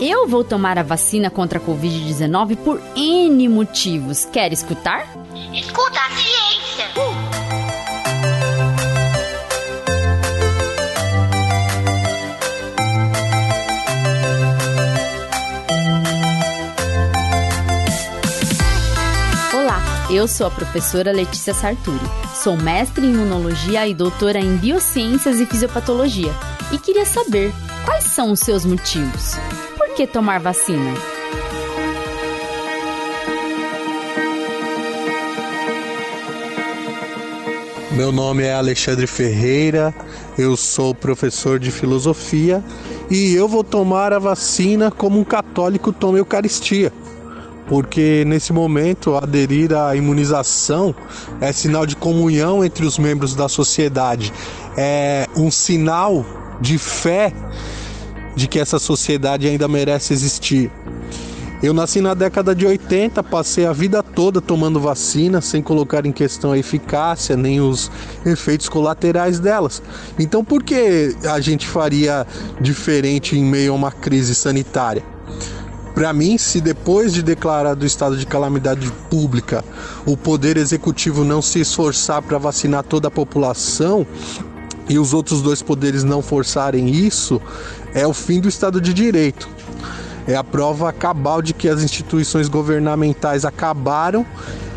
Eu vou tomar a vacina contra a Covid-19 por N motivos. Quer escutar? Escuta a ciência! Olá, eu sou a professora Letícia Sarturi. Sou mestre em imunologia e doutora em biociências e fisiopatologia. E queria saber quais são os seus motivos. Que tomar vacina? Meu nome é Alexandre Ferreira, eu sou professor de filosofia e eu vou tomar a vacina como um católico toma a Eucaristia. Porque nesse momento aderir à imunização é sinal de comunhão entre os membros da sociedade, é um sinal de fé de que essa sociedade ainda merece existir. Eu nasci na década de 80, passei a vida toda tomando vacina sem colocar em questão a eficácia nem os efeitos colaterais delas. Então, por que a gente faria diferente em meio a uma crise sanitária? Para mim, se depois de declarado o estado de calamidade pública, o poder executivo não se esforçar para vacinar toda a população, e os outros dois poderes não forçarem isso, é o fim do Estado de Direito. É a prova cabal de que as instituições governamentais acabaram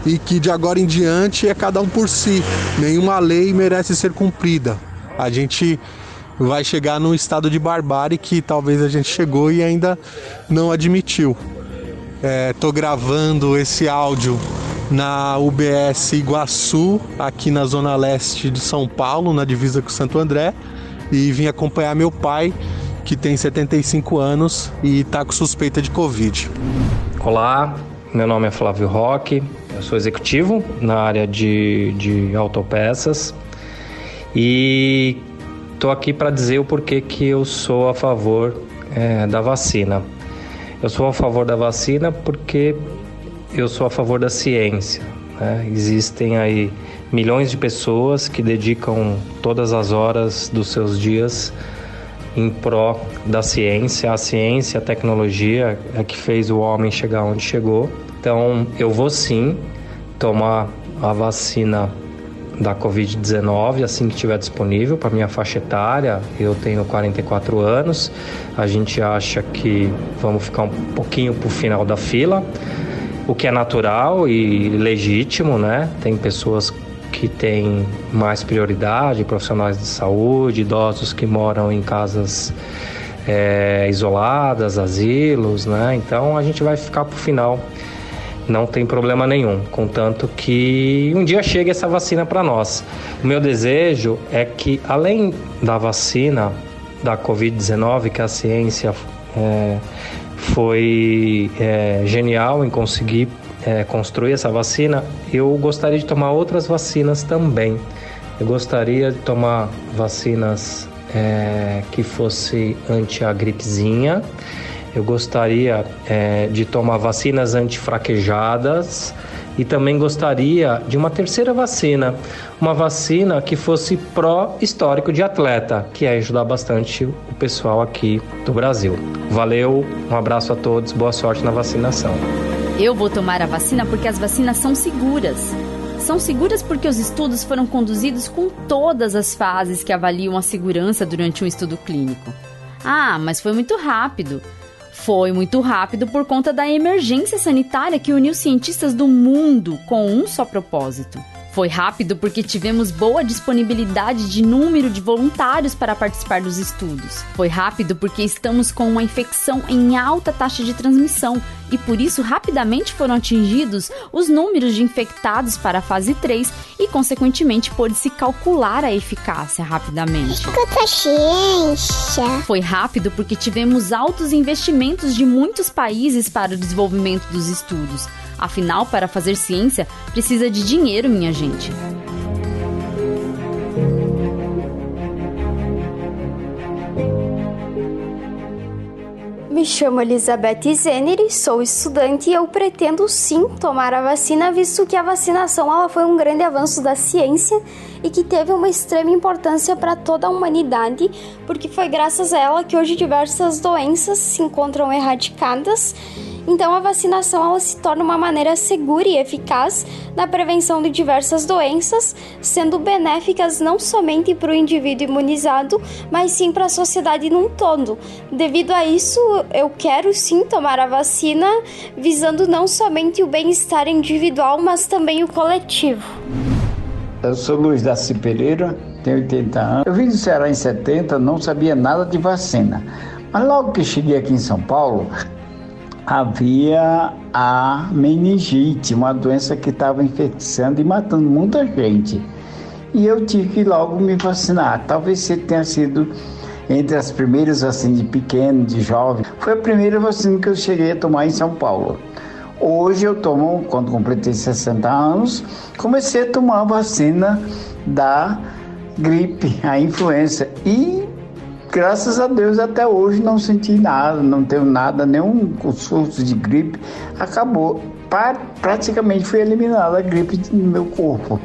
e que de agora em diante é cada um por si. Nenhuma lei merece ser cumprida. A gente vai chegar num estado de barbárie que talvez a gente chegou e ainda não admitiu. Estou é, gravando esse áudio na UBS Iguaçu, aqui na zona leste de São Paulo, na divisa com Santo André, e vim acompanhar meu pai que tem 75 anos e está com suspeita de Covid. Olá, meu nome é Flávio Roque, eu sou executivo na área de, de autopeças e estou aqui para dizer o porquê que eu sou a favor é, da vacina. Eu sou a favor da vacina porque eu sou a favor da ciência. Né? Existem aí milhões de pessoas que dedicam todas as horas dos seus dias em pró da ciência. A ciência, a tecnologia é que fez o homem chegar onde chegou. Então, eu vou sim tomar a vacina da Covid-19 assim que estiver disponível para minha faixa etária. Eu tenho 44 anos. A gente acha que vamos ficar um pouquinho para o final da fila, o que é natural e legítimo, né? Tem pessoas que têm mais prioridade, profissionais de saúde, idosos que moram em casas é, isoladas, asilos, né? Então a gente vai ficar para o final. Não tem problema nenhum, contanto que um dia chegue essa vacina para nós. O meu desejo é que, além da vacina da Covid-19, que a ciência é, foi é, genial em conseguir é, construir essa vacina, eu gostaria de tomar outras vacinas também. Eu gostaria de tomar vacinas é, que fosse anti a gripezinha. Eu gostaria é, de tomar vacinas antifraquejadas e também gostaria de uma terceira vacina, uma vacina que fosse pró-histórico de atleta, que ia ajudar bastante o pessoal aqui do Brasil. Valeu, um abraço a todos, boa sorte na vacinação. Eu vou tomar a vacina porque as vacinas são seguras. São seguras porque os estudos foram conduzidos com todas as fases que avaliam a segurança durante um estudo clínico. Ah, mas foi muito rápido. Foi muito rápido por conta da emergência sanitária que uniu cientistas do mundo com um só propósito foi rápido porque tivemos boa disponibilidade de número de voluntários para participar dos estudos. Foi rápido porque estamos com uma infecção em alta taxa de transmissão e por isso rapidamente foram atingidos os números de infectados para a fase 3 e, consequentemente, pôde-se calcular a eficácia rapidamente. Foi rápido porque tivemos altos investimentos de muitos países para o desenvolvimento dos estudos. Afinal, para fazer ciência, precisa de dinheiro, minha gente. Me chamo Elizabeth Zeneri, sou estudante e eu pretendo sim tomar a vacina, visto que a vacinação ela foi um grande avanço da ciência e que teve uma extrema importância para toda a humanidade, porque foi graças a ela que hoje diversas doenças se encontram erradicadas então, a vacinação ela se torna uma maneira segura e eficaz na prevenção de diversas doenças, sendo benéficas não somente para o indivíduo imunizado, mas sim para a sociedade num todo. Devido a isso, eu quero sim tomar a vacina, visando não somente o bem-estar individual, mas também o coletivo. Eu sou Luiz Daci Pereira, tenho 80 anos. Eu vim do Ceará em 70, não sabia nada de vacina. Mas logo que cheguei aqui em São Paulo, havia a meningite, uma doença que estava infectando e matando muita gente. E eu tive que logo me vacinar. Talvez você tenha sido entre as primeiras vacinas de pequeno, de jovem. Foi a primeira vacina que eu cheguei a tomar em São Paulo. Hoje eu tomo, quando completei 60 anos, comecei a tomar a vacina da gripe, a influenza. E graças a Deus até hoje não senti nada, não tenho nada, nenhum surto de gripe. Acabou, praticamente foi eliminada a gripe no meu corpo.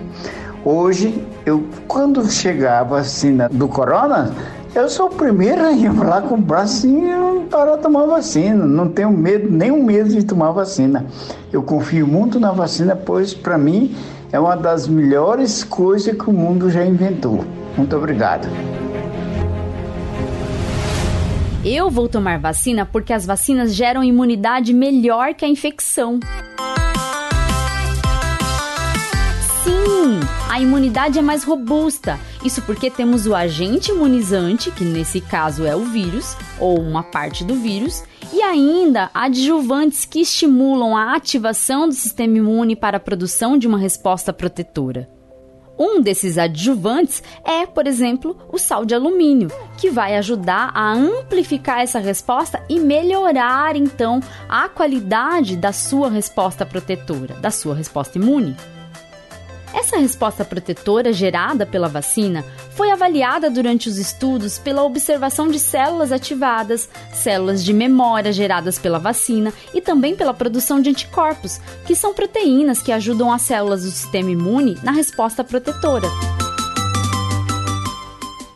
Hoje, eu quando chegar a vacina do corona, eu sou o primeiro a ir lá com o bracinho para tomar vacina. Não tenho medo, nenhum medo de tomar vacina. Eu confio muito na vacina, pois para mim é uma das melhores coisas que o mundo já inventou. Muito obrigado. Eu vou tomar vacina porque as vacinas geram imunidade melhor que a infecção. Sim, a imunidade é mais robusta. Isso porque temos o agente imunizante, que nesse caso é o vírus, ou uma parte do vírus, e ainda adjuvantes que estimulam a ativação do sistema imune para a produção de uma resposta protetora. Um desses adjuvantes é, por exemplo, o sal de alumínio, que vai ajudar a amplificar essa resposta e melhorar então a qualidade da sua resposta protetora, da sua resposta imune. Essa resposta protetora gerada pela vacina foi avaliada durante os estudos pela observação de células ativadas, células de memória geradas pela vacina e também pela produção de anticorpos, que são proteínas que ajudam as células do sistema imune na resposta protetora.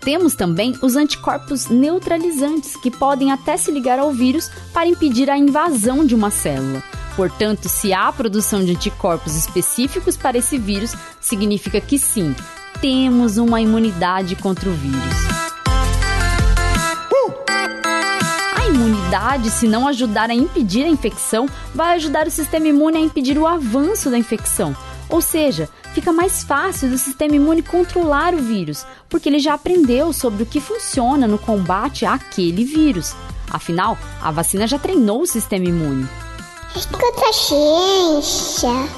Temos também os anticorpos neutralizantes, que podem até se ligar ao vírus para impedir a invasão de uma célula. Portanto, se há produção de anticorpos específicos para esse vírus, significa que sim, temos uma imunidade contra o vírus. A imunidade, se não ajudar a impedir a infecção, vai ajudar o sistema imune a impedir o avanço da infecção. Ou seja, fica mais fácil do sistema imune controlar o vírus, porque ele já aprendeu sobre o que funciona no combate àquele vírus. Afinal, a vacina já treinou o sistema imune. Escuta a.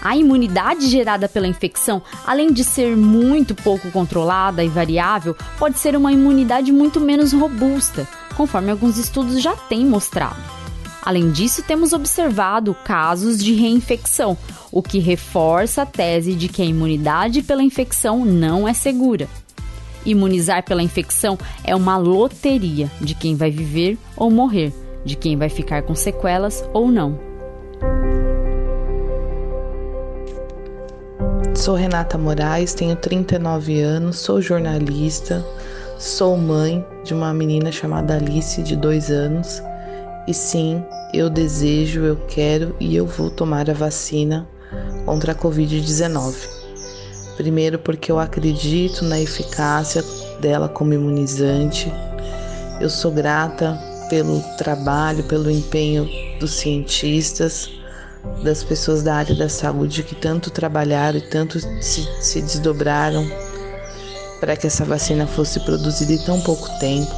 A imunidade gerada pela infecção, além de ser muito pouco controlada e variável, pode ser uma imunidade muito menos robusta, conforme alguns estudos já têm mostrado. Além disso, temos observado casos de reinfecção, o que reforça a tese de que a imunidade pela infecção não é segura. Imunizar pela infecção é uma loteria de quem vai viver ou morrer de quem vai ficar com sequelas ou não. Sou Renata Moraes, tenho 39 anos, sou jornalista, sou mãe de uma menina chamada Alice, de 2 anos, e sim, eu desejo, eu quero e eu vou tomar a vacina contra a Covid-19. Primeiro, porque eu acredito na eficácia dela como imunizante. Eu sou grata pelo trabalho, pelo empenho dos cientistas, das pessoas da área da saúde que tanto trabalharam e tanto se, se desdobraram para que essa vacina fosse produzida em tão pouco tempo.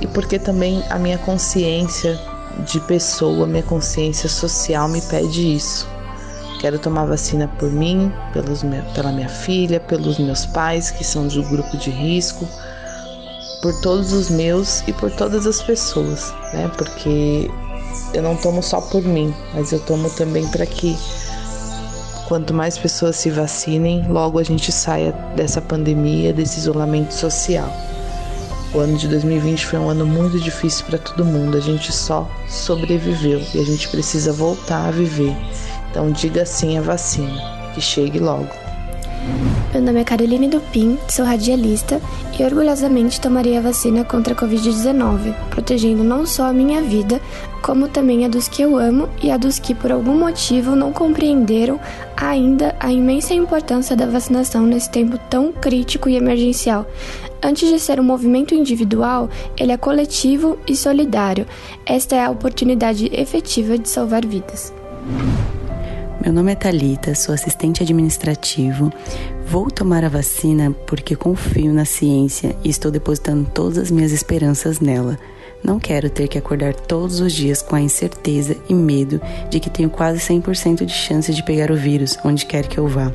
E porque também a minha consciência de pessoa, minha consciência social me pede isso. Quero tomar vacina por mim, pelos pela minha filha, pelos meus pais que são do grupo de risco, por todos os meus e por todas as pessoas, né? Porque eu não tomo só por mim, mas eu tomo também para que quanto mais pessoas se vacinem, logo a gente saia dessa pandemia, desse isolamento social. O ano de 2020 foi um ano muito difícil para todo mundo. A gente só sobreviveu e a gente precisa voltar a viver. Então diga sim à vacina, que chegue logo. Meu nome é Caroline Dupin, sou radialista e orgulhosamente tomarei a vacina contra a Covid-19, protegendo não só a minha vida, como também a dos que eu amo e a dos que por algum motivo não compreenderam ainda a imensa importância da vacinação nesse tempo tão crítico e emergencial. Antes de ser um movimento individual, ele é coletivo e solidário. Esta é a oportunidade efetiva de salvar vidas. Meu nome é Talita, sou assistente administrativo. Vou tomar a vacina porque confio na ciência e estou depositando todas as minhas esperanças nela. Não quero ter que acordar todos os dias com a incerteza e medo de que tenho quase 100% de chance de pegar o vírus onde quer que eu vá.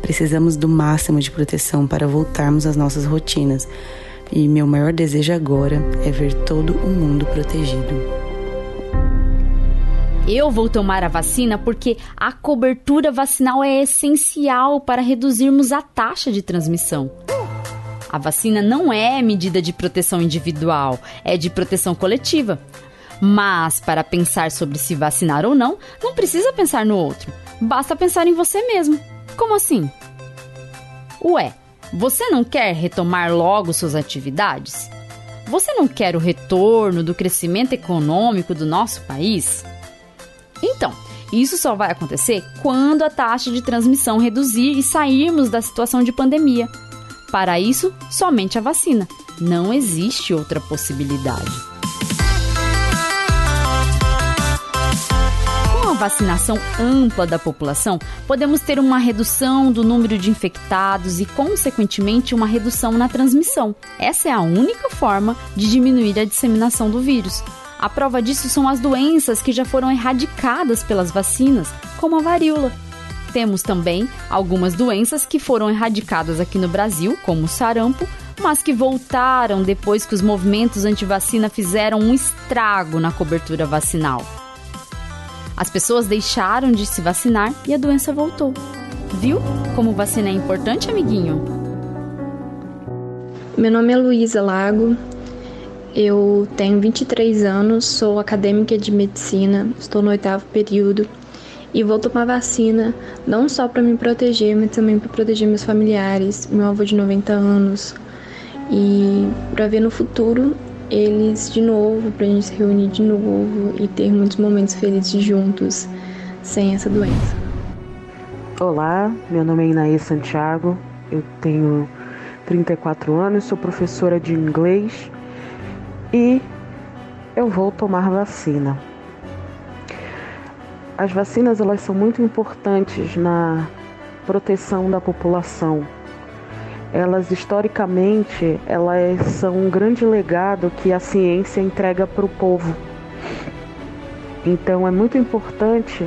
Precisamos do máximo de proteção para voltarmos às nossas rotinas. E meu maior desejo agora é ver todo o mundo protegido. Eu vou tomar a vacina porque a cobertura vacinal é essencial para reduzirmos a taxa de transmissão. A vacina não é medida de proteção individual, é de proteção coletiva. Mas para pensar sobre se vacinar ou não, não precisa pensar no outro. Basta pensar em você mesmo. Como assim? Ué, você não quer retomar logo suas atividades? Você não quer o retorno do crescimento econômico do nosso país? Então, isso só vai acontecer quando a taxa de transmissão reduzir e sairmos da situação de pandemia. Para isso, somente a vacina. Não existe outra possibilidade. Com a vacinação ampla da população, podemos ter uma redução do número de infectados e, consequentemente, uma redução na transmissão. Essa é a única forma de diminuir a disseminação do vírus. A prova disso são as doenças que já foram erradicadas pelas vacinas, como a varíola. Temos também algumas doenças que foram erradicadas aqui no Brasil, como o sarampo, mas que voltaram depois que os movimentos anti-vacina fizeram um estrago na cobertura vacinal. As pessoas deixaram de se vacinar e a doença voltou. Viu como vacina é importante, amiguinho? Meu nome é Luísa Lago, eu tenho 23 anos, sou acadêmica de medicina, estou no oitavo período e vou tomar vacina não só para me proteger, mas também para proteger meus familiares, meu avô de 90 anos e para ver no futuro eles de novo, para a gente se reunir de novo e ter muitos momentos felizes juntos sem essa doença. Olá, meu nome é Inaê Santiago, eu tenho 34 anos, sou professora de inglês e eu vou tomar vacina. As vacinas elas são muito importantes na proteção da população. Elas historicamente elas são um grande legado que a ciência entrega para o povo. Então é muito importante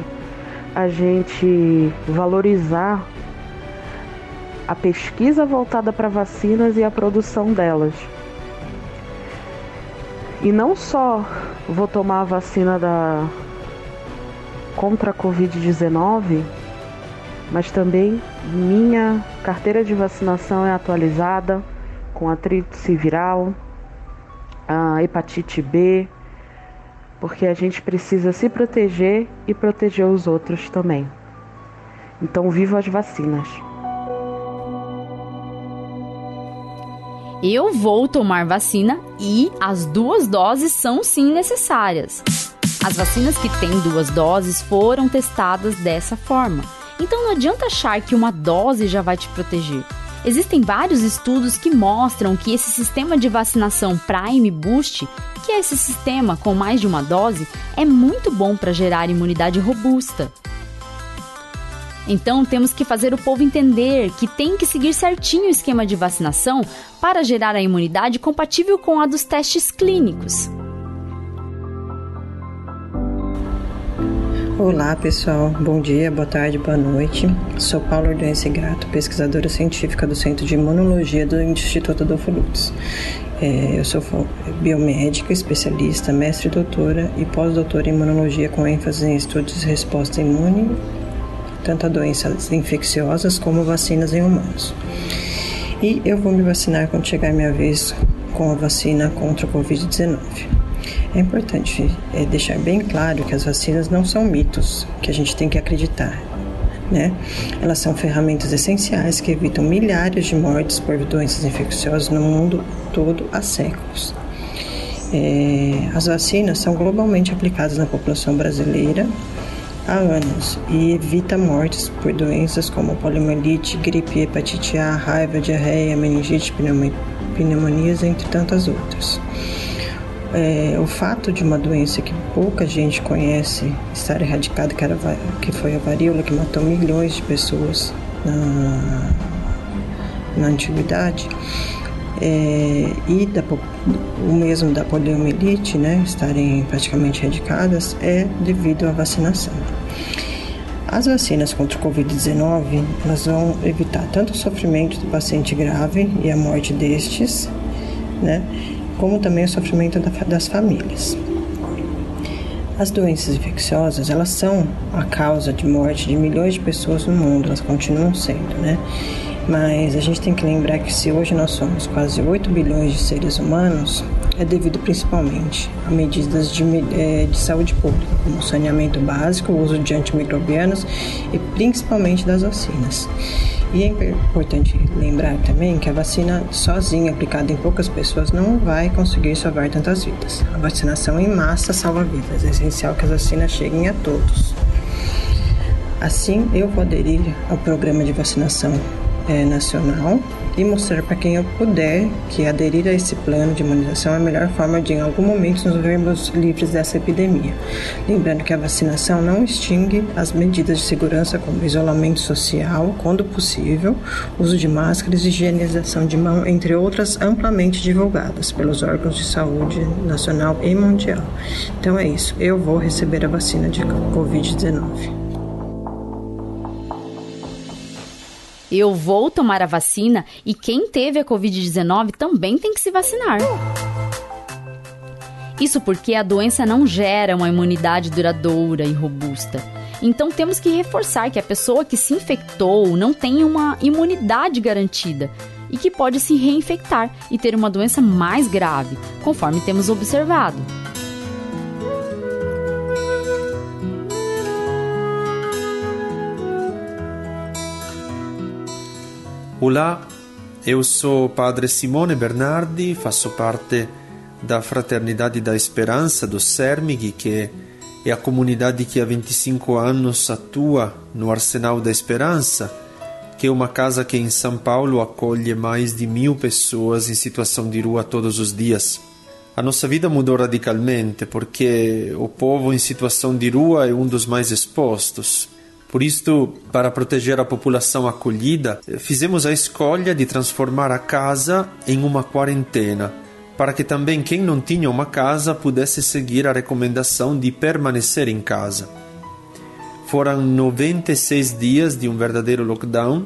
a gente valorizar a pesquisa voltada para vacinas e a produção delas. E não só vou tomar a vacina da contra a Covid-19, mas também minha carteira de vacinação é atualizada com a tríplice viral, a hepatite B, porque a gente precisa se proteger e proteger os outros também. Então, viva as vacinas! Eu vou tomar vacina e as duas doses são sim necessárias. As vacinas que têm duas doses foram testadas dessa forma. Então não adianta achar que uma dose já vai te proteger. Existem vários estudos que mostram que esse sistema de vacinação Prime Boost, que é esse sistema com mais de uma dose, é muito bom para gerar imunidade robusta. Então temos que fazer o povo entender que tem que seguir certinho o esquema de vacinação para gerar a imunidade compatível com a dos testes clínicos. Olá pessoal, bom dia, boa tarde, boa noite. Sou Paula Ordense Gato, pesquisadora científica do Centro de Imunologia do Instituto do Lutz. É, eu sou biomédica, especialista, mestre doutora e pós-doutora em imunologia com ênfase em estudos de resposta imune tanto a doenças infecciosas como vacinas em humanos. E eu vou me vacinar quando chegar a minha vez com a vacina contra o Covid-19. É importante é, deixar bem claro que as vacinas não são mitos que a gente tem que acreditar. Né? Elas são ferramentas essenciais que evitam milhares de mortes por doenças infecciosas no mundo todo há séculos. É, as vacinas são globalmente aplicadas na população brasileira há anos e evita mortes por doenças como poliomielite, gripe, hepatite A, raiva, diarreia, meningite, pneumonias, entre tantas outras. É, o fato de uma doença que pouca gente conhece estar erradicada, que, era, que foi a varíola, que matou milhões de pessoas na, na antiguidade, é, e da, o mesmo da poliomielite, né, estarem praticamente erradicadas, é devido à vacinação. As vacinas contra o Covid-19 elas vão evitar tanto o sofrimento do paciente grave e a morte destes, né, como também o sofrimento das famílias. As doenças infecciosas, elas são a causa de morte de milhões de pessoas no mundo, elas continuam sendo, né? Mas a gente tem que lembrar que se hoje nós somos quase 8 bilhões de seres humanos, é devido principalmente a medidas de, é, de saúde pública, como saneamento básico, o uso de antimicrobianos e principalmente das vacinas. E é importante lembrar também que a vacina sozinha, aplicada em poucas pessoas, não vai conseguir salvar tantas vidas. A vacinação em massa salva vidas. É essencial que as vacinas cheguem a todos. Assim, eu vou aderir ao programa de vacinação é, nacional e mostrar para quem eu puder que aderir a esse plano de imunização é a melhor forma de, em algum momento, nos vermos livres dessa epidemia. Lembrando que a vacinação não extingue as medidas de segurança, como isolamento social, quando possível, uso de máscaras e higienização de mão, entre outras amplamente divulgadas pelos órgãos de saúde nacional e mundial. Então é isso, eu vou receber a vacina de Covid-19. Eu vou tomar a vacina e quem teve a Covid-19 também tem que se vacinar. Isso porque a doença não gera uma imunidade duradoura e robusta. Então temos que reforçar que a pessoa que se infectou não tem uma imunidade garantida e que pode se reinfectar e ter uma doença mais grave, conforme temos observado. Olá, eu sou o Padre Simone Bernardi, faço parte da Fraternidade da Esperança do CERMIG, que é a comunidade que há 25 anos atua no Arsenal da Esperança, que é uma casa que em São Paulo acolhe mais de mil pessoas em situação de rua todos os dias. A nossa vida mudou radicalmente porque o povo em situação de rua é um dos mais expostos. Por isto, para proteger a população acolhida, fizemos a escolha de transformar a casa em uma quarentena, para que também quem não tinha uma casa pudesse seguir a recomendação de permanecer em casa. Foram 96 dias de um verdadeiro lockdown,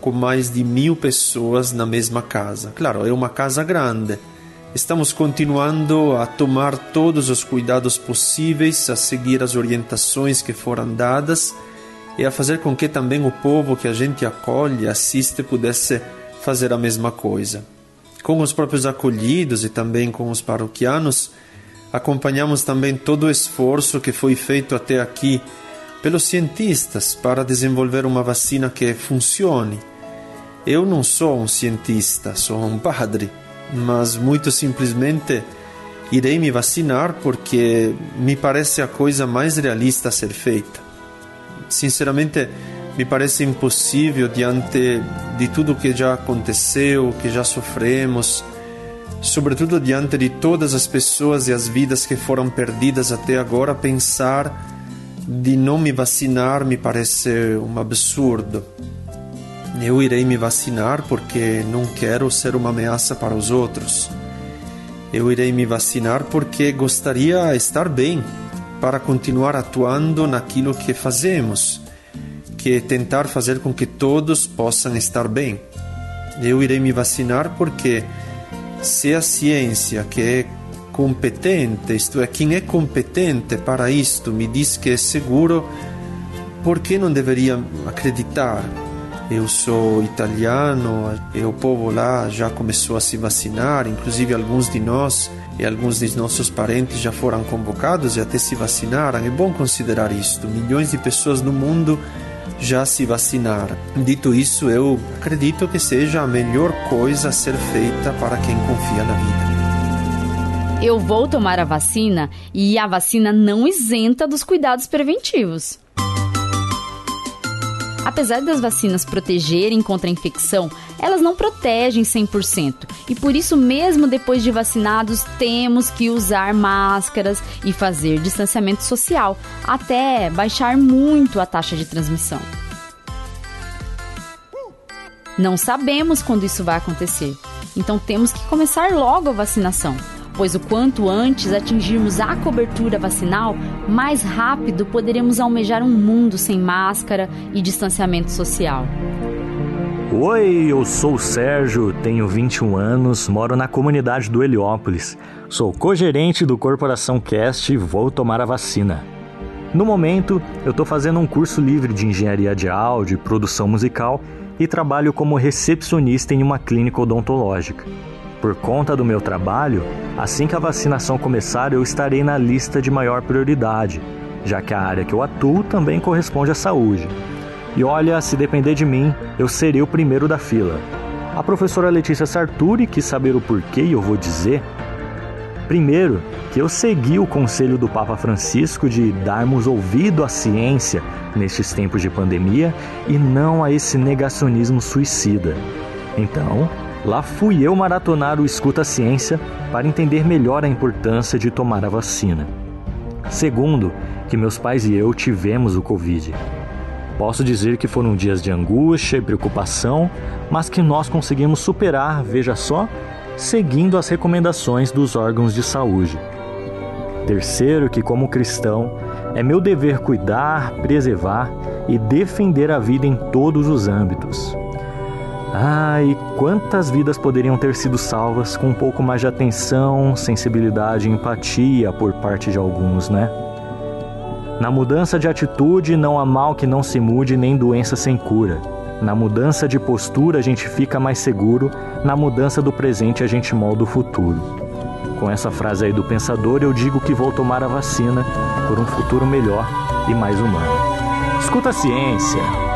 com mais de mil pessoas na mesma casa. Claro, é uma casa grande. Estamos continuando a tomar todos os cuidados possíveis, a seguir as orientações que foram dadas e a fazer com que também o povo que a gente acolhe, assiste, pudesse fazer a mesma coisa. Com os próprios acolhidos e também com os paroquianos, acompanhamos também todo o esforço que foi feito até aqui pelos cientistas para desenvolver uma vacina que funcione. Eu não sou um cientista, sou um padre, mas muito simplesmente irei me vacinar porque me parece a coisa mais realista a ser feita sinceramente me parece impossível diante de tudo que já aconteceu, que já sofremos, sobretudo diante de todas as pessoas e as vidas que foram perdidas até agora, pensar de não me vacinar me parece um absurdo. Eu irei me vacinar porque não quero ser uma ameaça para os outros. Eu irei me vacinar porque gostaria estar bem, para continuar atuando naquilo que fazemos, que é tentar fazer com que todos possam estar bem. Eu irei me vacinar porque se a ciência que é competente, isto é, quem é competente para isto, me diz que é seguro, por que não deveria acreditar? Eu sou italiano e o povo lá já começou a se vacinar, inclusive alguns de nós e alguns de nossos parentes já foram convocados e até se vacinaram. É bom considerar isto. Milhões de pessoas no mundo já se vacinaram. Dito isso, eu acredito que seja a melhor coisa a ser feita para quem confia na vida. Eu vou tomar a vacina e a vacina não isenta dos cuidados preventivos. Apesar das vacinas protegerem contra a infecção, elas não protegem 100%. E por isso, mesmo depois de vacinados, temos que usar máscaras e fazer distanciamento social, até baixar muito a taxa de transmissão. Não sabemos quando isso vai acontecer, então temos que começar logo a vacinação pois o quanto antes atingirmos a cobertura vacinal, mais rápido poderemos almejar um mundo sem máscara e distanciamento social. Oi, eu sou o Sérgio, tenho 21 anos, moro na comunidade do Heliópolis. Sou co-gerente do Corporação Cast e vou tomar a vacina. No momento, eu estou fazendo um curso livre de engenharia de áudio e produção musical e trabalho como recepcionista em uma clínica odontológica. Por conta do meu trabalho, assim que a vacinação começar, eu estarei na lista de maior prioridade, já que a área que eu atuo também corresponde à saúde. E olha, se depender de mim, eu serei o primeiro da fila. A professora Letícia Sarturi quis saber o porquê e eu vou dizer. Primeiro, que eu segui o conselho do Papa Francisco de darmos ouvido à ciência nestes tempos de pandemia e não a esse negacionismo suicida. Então, Lá fui eu maratonar o Escuta Ciência para entender melhor a importância de tomar a vacina. Segundo, que meus pais e eu tivemos o Covid. Posso dizer que foram dias de angústia e preocupação, mas que nós conseguimos superar, veja só, seguindo as recomendações dos órgãos de saúde. Terceiro, que como cristão, é meu dever cuidar, preservar e defender a vida em todos os âmbitos. Ah, e quantas vidas poderiam ter sido salvas com um pouco mais de atenção, sensibilidade e empatia por parte de alguns, né? Na mudança de atitude não há mal que não se mude, nem doença sem cura. Na mudança de postura a gente fica mais seguro, na mudança do presente a gente molda o futuro. Com essa frase aí do pensador, eu digo que vou tomar a vacina por um futuro melhor e mais humano. Escuta a ciência!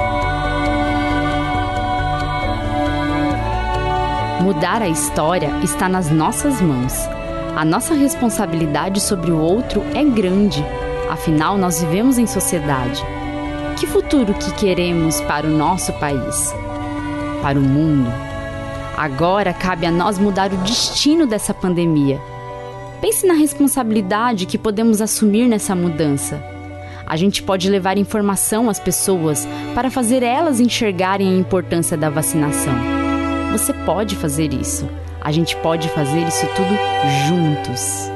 Mudar a história está nas nossas mãos. A nossa responsabilidade sobre o outro é grande, afinal, nós vivemos em sociedade. Que futuro que queremos para o nosso país? Para o mundo? Agora cabe a nós mudar o destino dessa pandemia. Pense na responsabilidade que podemos assumir nessa mudança. A gente pode levar informação às pessoas para fazer elas enxergarem a importância da vacinação. Você pode fazer isso. A gente pode fazer isso tudo juntos.